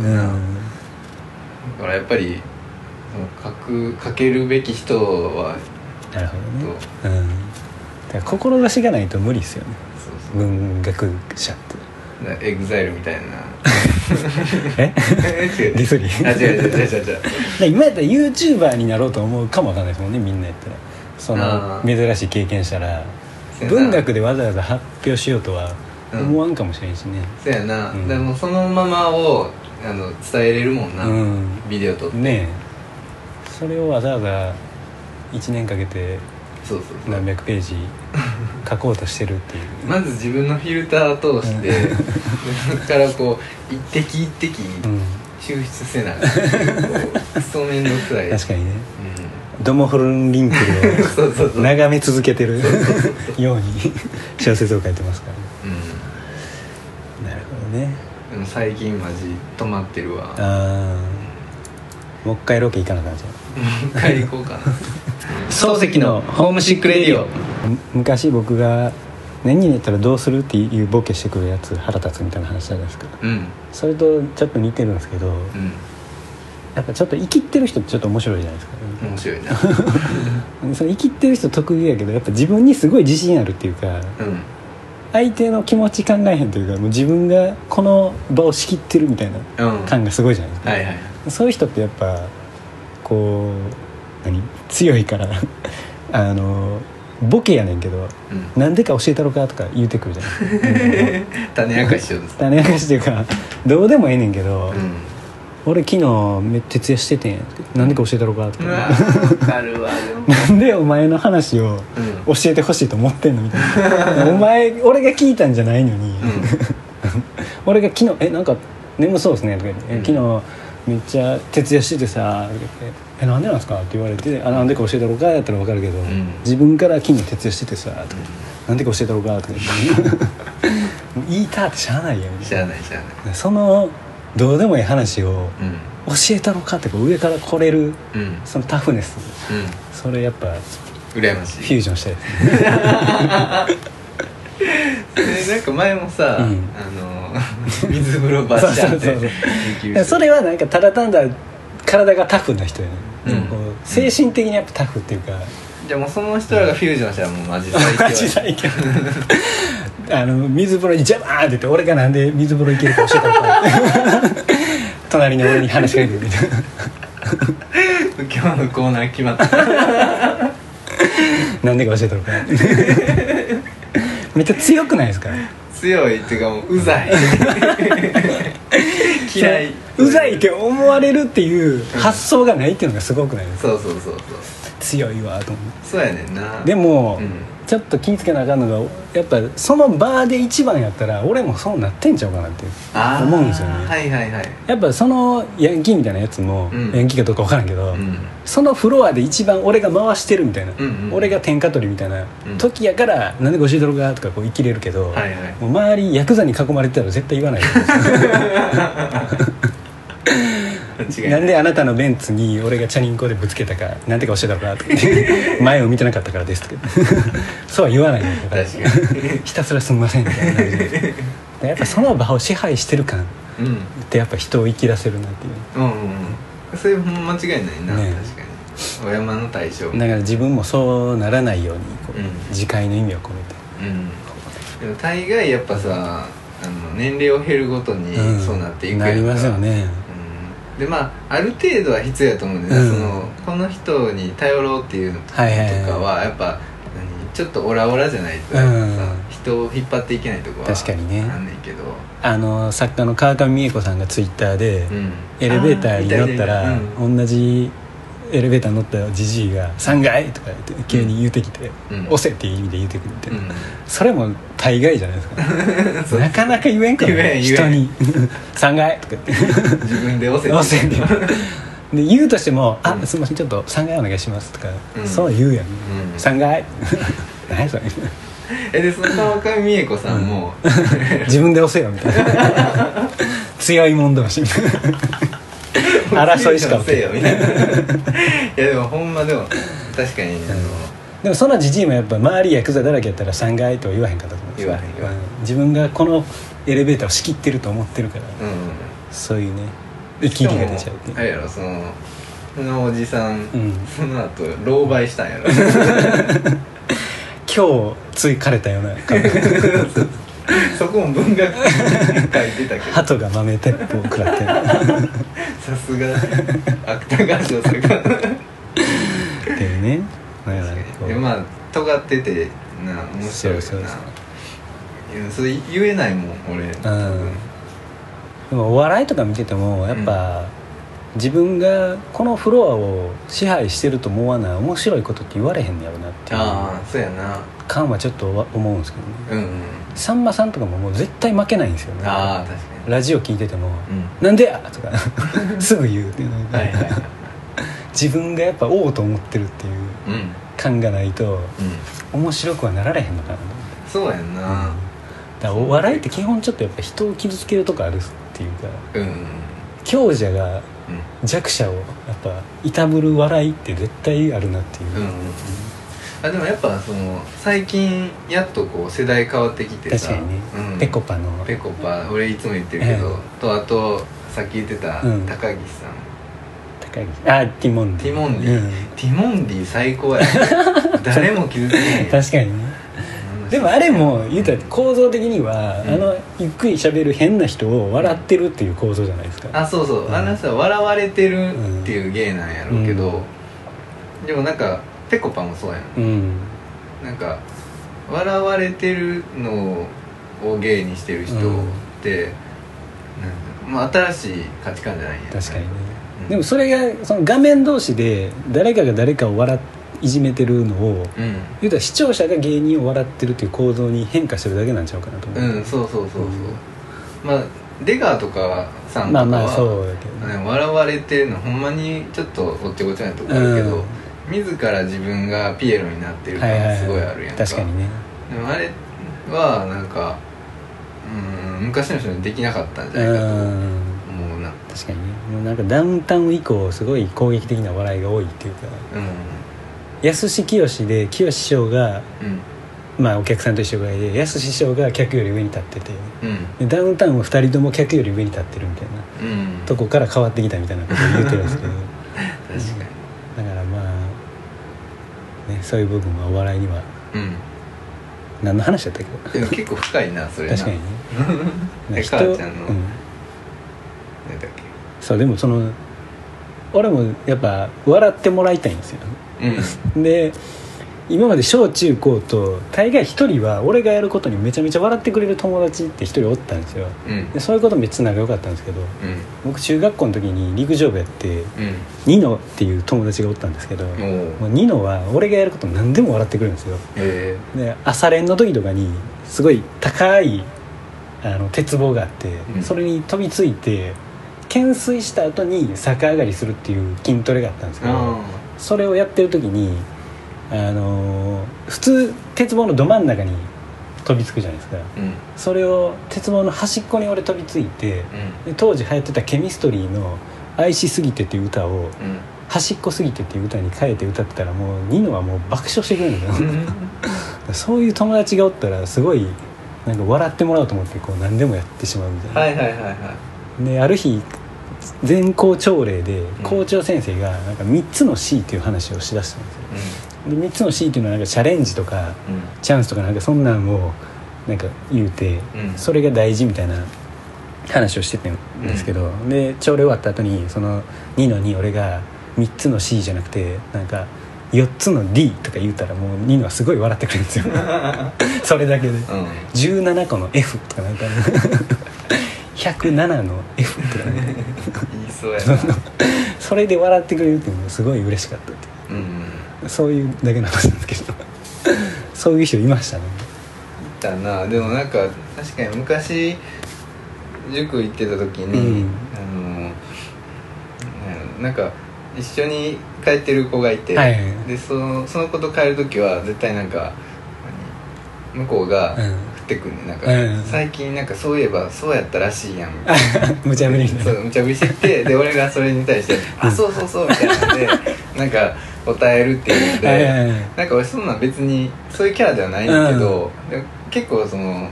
だからやっぱり書く書けるべき人はなるほどね。うん。だから志がないと無理ですよね。文学者って。エグザイルみたいな。[laughs] え？ディスりあ違う違う違う違う。違うで今やったら YouTuber になろうと思うかもわかんないですもんねみんなやったら。その珍しい経験したら文学でわざわざ発表しようとは思わんかもしれんしね。そうやな、うん。でもそのままをあの伝えれるもんな、うん。ビデオ撮って、ねえ。それをわざわざ1年かけてそうそうそう。何百ページ書こうとしてるっていう。まず自分のフィルターを通して、[laughs] そこからこう一滴一滴うん。抽出せなあかんってクソめんどくさい。確かにね。うドモホルンリンクを [laughs] 眺め続けてるように小説を書いてますから。ねうなるほどね。ん、でも最近マジ止まってるわ。ああもう一回ロケ行かなあかんじゃん帰り行こうかな漱石のホームシックレディオ。昔僕が年になったらどうするっていうボケしてくるやつ腹立つみたいな話じゃないですか。うん。それとちょっと似てるんですけどうん。やっぱちょっと生きってる人ってちょっと面白いじゃないですか、面白いな。[laughs] その生きってる人特有やけどやっぱ自分にすごい自信あるっていうかうん。相手の気持ち考えへんというかもう自分がこの場を仕切ってるみたいなうん。感がすごいじゃないですか、はいはい。そういう人ってやっぱこう何？強いから。[laughs] あのボケやねんけどうん。なんでか教えたろかとか言うてくるじゃない [laughs] 種明かししようです。種明かしっていうかどうでもええねんけど、うん。俺昨日め徹夜しててん。なんでか教えたろかとか。[laughs] なんでお前の話をうん。教えてほしいと思ってんのみたいな。お前俺が聞いたんじゃないのに、俺が昨日「えなんか眠そうですね」とか言って、昨日めっちゃ徹夜しててさ」とか言って「えなんでなんですか?」って言われて「あなんでか教えたろか?」やったら分かるけど、ん。自分から昨日徹夜しててさ」とかなんでか教えたろか?」とか言って。[laughs] 言いたってしゃあないやんしゃあないしゃあない。そのどうでもいい話をうん。教えたろかってこう上から来れるうん。そのタフネス。うん。それやっぱ羨ましい。フュージョンしたい。ですねでなんか前もさ、うん。あの水風呂バッシャーって。それはなんかただ単だ体がタフな人やね、うん。精神的にやっぱタフっていうか、じゃあもうその人らがフュージョンしたらもうマジ最強 [laughs] マジ最強。あの水風呂に「ジャバーン!」って言って俺がなんで水風呂行けるか教えた [laughs] の隣に俺に話しかけてみたいな今日のコーナー決まった。[laughs] なんでか教えたのかめっちゃ強くないですか？強いっていうかもううざい [laughs] 嫌い。そううざいって思われるっていう発想がないっていうのがすごくないですか？そうそうそうそう。強いわと思ってそうやねんな。でも、うんちょっと気ぃつけなあかんのがやっぱそのバーで一番やったら俺もそうなってんちゃうかなって思うんですよね。はいはいはい。やっぱそのヤンキーみたいなやつも、うん。ヤンキーかどうか分からんけど、うん。そのフロアで一番俺が回してるみたいな、うんうん。俺が天下取りみたいなうん。時やから「なんでご教えたろか?」とかこう生きれるけど、はいはい。もう周りヤクザに囲まれてたら絶対言わない [laughs] 違いなんであなたのベンツに俺がチャリンコでぶつけたかなんでか教えたのかとか言って。前を見てなかったからですとか。[laughs] そうは言わないから。確かに。[laughs] ひたすらすみませんみたいな感じで。でやっぱその場を支配してる感っうん。てやっぱ人を生きらせるなっていう。うんうん。うんそれも間違いないな、ね確かに。お山の大将だから自分もそうならないようにこう、うん。自戒の意味を込めて。うん。でも大概やっぱさあの年齢を減るごとにうん。そうなっていくなりますよね。うんでまあある程度は必要やと思うんだよね、うん。そのこの人に頼ろうっていうのとかはやっぱ何ちょっとオラオラじゃないとさ、うん。人を引っ張っていけないとこは確かにね。あんねんけど、あの作家の川上美恵子さんがツイッターで、うん。エレベーターに乗ったら同じエレベーターに乗ったじじいが「3階!」とか言って急に言うてきて「うん。押せ!」っていう意味で言うてくるみたいな、うん。それも大概じゃないですそうか。[laughs] なかなか言えんから言えん言えん。人に「[laughs] 3階!」とか言って。自分で押せ押せって [laughs] で言うとしても「あうん。すみませんちょっと3階お願いします」とか、うん。そう言うやん、ん。3階。何それ。えでその川上美恵子さんも、自分で押せよみたいな。強い者同士。みたいな争いしかせよみたいないやでもほんまでも確かに、あのでもそのじじいもやっぱ周りヤクザだらけやったら3階とは言わへんかったと思うんですよ。言わへん言わへん。うん自分がこのエレベーターを仕切ってると思ってるからうんそういうね生きりが出ちゃうってあれやろそのそのおじさん、うん。その後狼狽したんやろ。[laughs] 今日ついかれたような顔 [laughs] そこも文学書いてたけど。鳩が豆鉄砲を食らって。る [laughs] さすが。芥川賞作家。っていうねだからまあ尖っててな面白いよな。そうそうそう。やそれ言えないもん俺。うん。でもお笑いとか見ててもやっぱ、自分がこのフロアを支配してると思わない面白いことって言われへんのやろなっていう。ああそうやな。感はちょっと思うんですけどね。うんうんさんまさんとかももう絶対負けないんですよ。ねああ確かに。ラジオ聞いててもうん「なんで？や!」とか [laughs] すぐ言うっていうのが、はいはいはい。自分がやっぱ王と思ってるっていううん。感がないとうん。面白くはなられへんのかなと思って。そうやんな。だからお笑いって基本ちょっとやっぱ人を傷つけるとこあるっていうかうん。うん強者がうん。弱者をやっぱいたぶる笑いって絶対あるなっていう、うんうんあでもやっぱその最近やっとこう世代変わってきてさ確かにね、うん、ペコパの。ペコパ俺いつも言ってるけど、えとあとさっき言ってたうん。高岸さん、あティモンディ。ティモンディ、うん。ティモンディ最高や [laughs] 誰も傷つけへん。確かにね。でもあれも言うたら構造的には、うん。あのゆっくり喋る変な人を笑ってるっていう構造じゃないですか。あそうそう、うん。あの人は笑われてるっていう芸なんやろうけど、でもなんかペコパもそうやん。うん。なんか笑われてるのを芸にしてる人って、なんかまあ、新しい価値観じゃないん。や確かにね、うん。でもそれがその画面同士で誰かが誰かを笑っいじめてるのをうん。言うたら視聴者が芸人を笑ってるっていう構造に変化してるだけなんちゃうかなと思う、うんそうそうそうそう、うん。まあ出川とかさんとかは、まあまあそうね。笑われてるのほんまにちょっとおっちょこちょいなとこあるけど、うん自ら自分がピエロになってる感はいすごいあるやんか,、確かにね。でもあれはなんかうん昔の人にできなかったんじゃないかとうん。思うな。確かにね。もうなんかダウンタウン以降すごい攻撃的な笑いが多いっていうか。うん。安志清で清師匠がうん。まあお客さんと一緒ぐらいで安師匠が客より上に立ってて。うん。でダウンタウンは2人とも客より上に立ってるみたいなうん。とこから変わってきたみたいなことを言ってるんですけど。[laughs] 確かだからまあ、ね、そういう部分はお笑いには。にうん。何の話だったっけ？でも結構深いなそれな。確かにね。[laughs] 母ちゃんの。うん、何だっそうでもその俺もやっぱ笑ってもらいたいんですよ。けうん。で今まで小中高と大概一人は俺がやることにめちゃめちゃ笑ってくれる友達って一人おったんですよ。うん。でそういうことめっちゃ仲良かったんですけどうん。僕中学校の時に陸上部やってうん。ニノっていう友達がおったんですけどおもおうニノは俺がやること何でも笑ってくれるんですよ。え。で朝練の時とかにすごい高いあの鉄棒があって、うん。それに飛びついて懸垂した後に逆上がりするっていう筋トレがあったんですけどあそれをやってる時にあのー普通鉄棒のど真ん中に飛びつくじゃないですか。うん。それを鉄棒の端っこに俺飛びついてうん。で当時流行ってたケミストリーの「愛しすぎて」っていう歌をうん「端っこすぎて」っていう歌に変えて歌ってたらもうニノはもう爆笑してくれるんですよそういう友達がおったらすごいなんか笑ってもらおうと思ってこう何でもやってしまうみたいな、はいはいはいはい。である日全校朝礼でん。校長先生がなんか3つの C っていう話をしだしたんですよで3つの C っていうのはなんかチャレンジとかうん。チャンスとかなんかそんなんをなんか言うて、うん。それが大事みたいな話をしてたんですけど、で朝礼終わった後にその2の2俺が3つの C じゃなくてなんか4つの D とか言うたらもうニノはすごい笑ってくれるんですよ。[laughs] それだけで。うん。17個の F とかなんか。107の F とかなんか。[laughs] 言いそうやな。[laughs] それで笑ってくれるっていうのがすごい嬉しかったってそういうだけの話なんですけど。[laughs] そういう人いましたね。だな。でもなんか確かに昔塾行ってた時に、うん。あのなんか一緒に帰ってる子がいて、はいはいでそのその子と帰る時は絶対なんか何？向こうがうん。降ってくんねなんか、うん。最近なんかそういえばそうやったらしいやん。みたいな無茶ぶりそいうな無茶ぶりしてきてで俺がそれに対して「あそうそうそう」みたいなんでなんか答えるっていうので、はいはいはい。なんか俺そんなん別にそういうキャラではないんだけど、でも結構その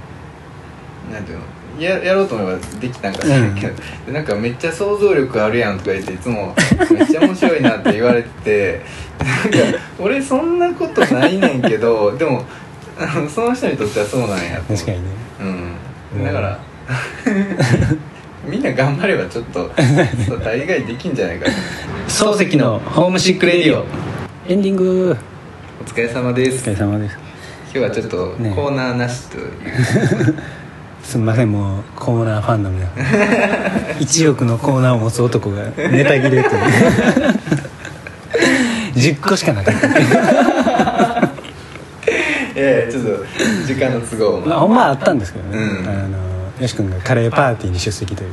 なんていうのややろうと思えばできたんかしらんけど、でなんかめっちゃ想像力あるやんとか言っていつもめっちゃ面白いなって言われててなんか俺そんなことないねんけどでもその人にとってはそうなんや確かにね。うん。だからみんな頑張ればちょっと大概できんじゃないかな。漱石のホームシックレディオ。エンディング。お疲れ様です。お疲れ様です。今日はちょっとねコーナーなしという、すみませんもうコーナーファンの皆。さん1億のコーナーを持つ男がネタ切れという。10個しかなかった。[laughs] ええちょっと時間の都合も。まあほんまはあったんですけどね、うん。あのよし君がカレーパーティーに出席という。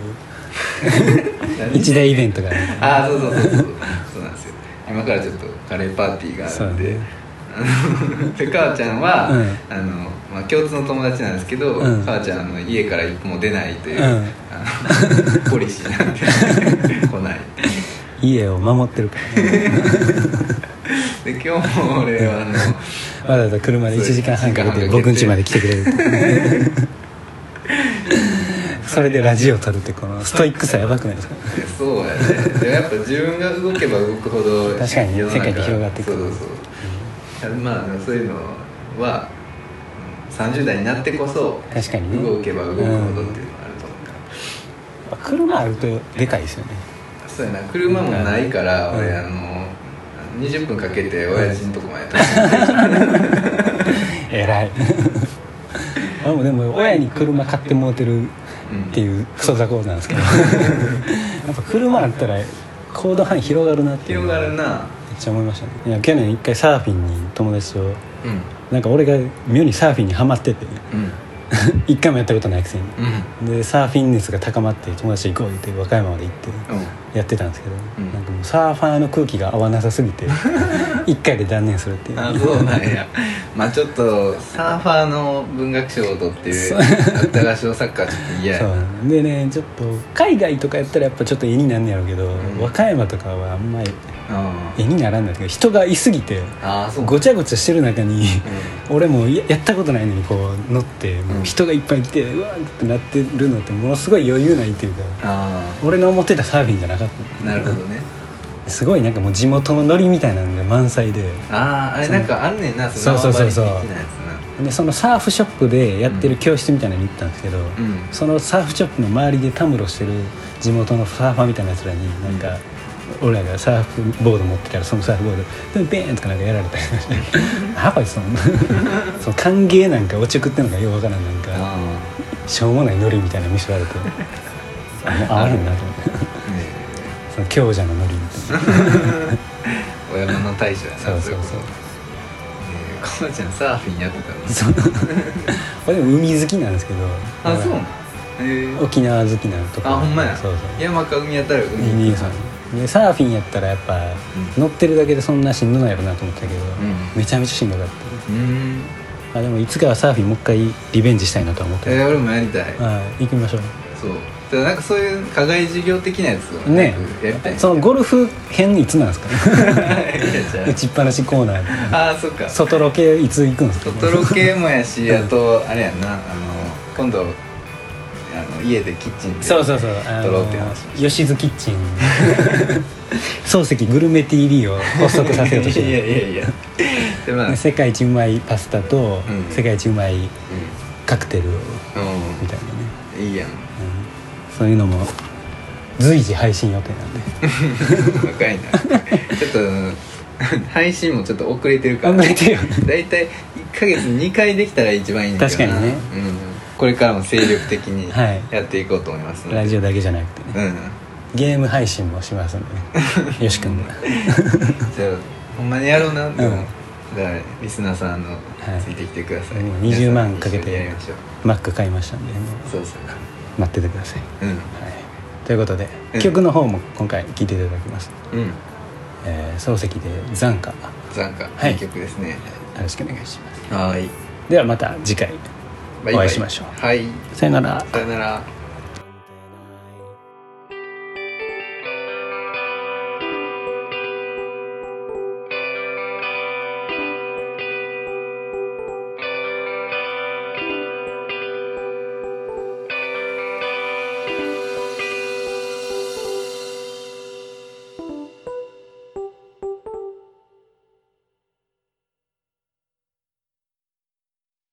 [laughs] 一大イベントがある。ああそうそうそうそう。そうなんですよ。今からちょっとカレーパーティーがあるんで、で母ちゃんは、うん。あのまあ、共通の友達なんですけど、うん。母ちゃんあの家から一歩も出ないという、うん。ポリシーなんで来ない。家を守ってるから、ね、で今日も俺はあの [laughs] わざわざ車で1時間半かけて僕ん家まで来てくれるそれでラジオ撮るってこのストイックさやばくないですか？そうやね。でもやっぱ自分が動けば動くほど確かにね世界って広がっていくそうそうそう、まあそういうのは30代になってこそ確かにね。動けば動くほどっていうのがあると思う。から、車あるとでかいですよね。そうやな。車もないから、うん。俺あの20分かけて親父のとこまで飛偉いでも親に車買ってもうてるっていうクソ雑魚なんですけど。[laughs] やっぱ車あったら行動範囲広がるなっていう広がるな。ちゃ思いましたね。いや去年一回サーフィンに友達とうん。なんか俺が妙にサーフィンにはまっててうん。[laughs] 一回もやったことないくせに。うん。でサーフィン熱が高まって友達と行こうって和歌山まで行ってやってたんですけど、うん。なんかもうサーファーの空気が合わなさすぎて [laughs] 一回で断念するっていう。あそうなんや。まあちょっとサーファーの文学賞を取ってそう。芥川賞作家はちょっと嫌や。そうでねちょっと海外とかやったらやっぱちょっと絵になんねやろうけど、ん。和歌山とかはあんまりあ絵にならんないけど人がいすぎてごちゃごちゃしてる中にう俺もややったことないのにこう乗ってもう人がいっぱいいてうわーってなってるのってものすごい余裕ないっていうかあ俺の思ってたサーフィンじゃなかっあなるほどね。たすごいなんかもう地元のノリみたいなのが満載で。あああれなんかあんねんなそうそうそうそう。縄張り的なやつでそのサーフショップでやってる教室みたいなのに行ったんですけど、なうん。そのサーフショップの周りでたむろしてる地元のサーファーみたいなやつらになんか、俺らがサーフボード持ってたらそのサーフボード。でベーンとかなんかやられたりして。やっぱりその [laughs] その歓迎なんかおちょくってんのかようわからんなんか。あしょうもないノリみたいなの見せられてあもう合わへんなと思って。あねその強者のノリみたいな。[laughs] お山の大将やなそうそうそう。いこと。ねえこまちゃんサーフィンやってたの？そう。[laughs] 俺でも海好きなんですけど。あそうなの？へえ沖縄好きなとこあほんまや。そうそう。山か海やったら海海さんでサーフィンやったらやっぱ、うん。乗ってるだけでそんなしんどないやろなと思ったけど、ん。めちゃめちゃしんどかった。うん。あでもいつかはサーフィンもう一回リベンジしたいなとは思ってえー俺もやりたい。はい行きましょうそう。ただなんかそういう課外授業的なやつをね。やりたいそのゴルフ編いつなんですか？[laughs] 打ちっぱなしコーナー。でああーそっか。外ロケいつ行くんですか？外ロケもやしあとあれやんな。あの今度あの家でキッチンでそうそうそう。あ撮ろうって話。の吉津キッチン。[laughs] 漱石グルメ TV を発足させようとして [laughs] いやるいやいや。でまあ、で世界一うまいパスタと、うん。世界一うまいうん。カクテルを。うみたいなね、んいいやんそういうのも随時配信予定なんで。[laughs] 若いな。ちょっと [laughs] 配信もちょっと遅れてるから。遅れてるよね。大体1ヶ月2回できたら一番いいんだけどな。確かにね。うん、これからも精力的に [laughs] はい。やっていこうと思いますので、ラジオだけじゃなくてね。うん。ゲーム配信もしますんでね。よし君がじゃあほんまにやろうな。でも、うんだからリスナーさんあの、い。ついてきてください。もう20万かけてマック買いましたんでもそうそうう待っててください、うん。はい、ということで、うん。曲の方も今回聴いていただきます、うん。えー、漱石で「残歌」よ残歌、はい。いい曲ですね。ろしくお願いします。はい。ではまた次回お会いしましょう。はい。さよなら。さよなら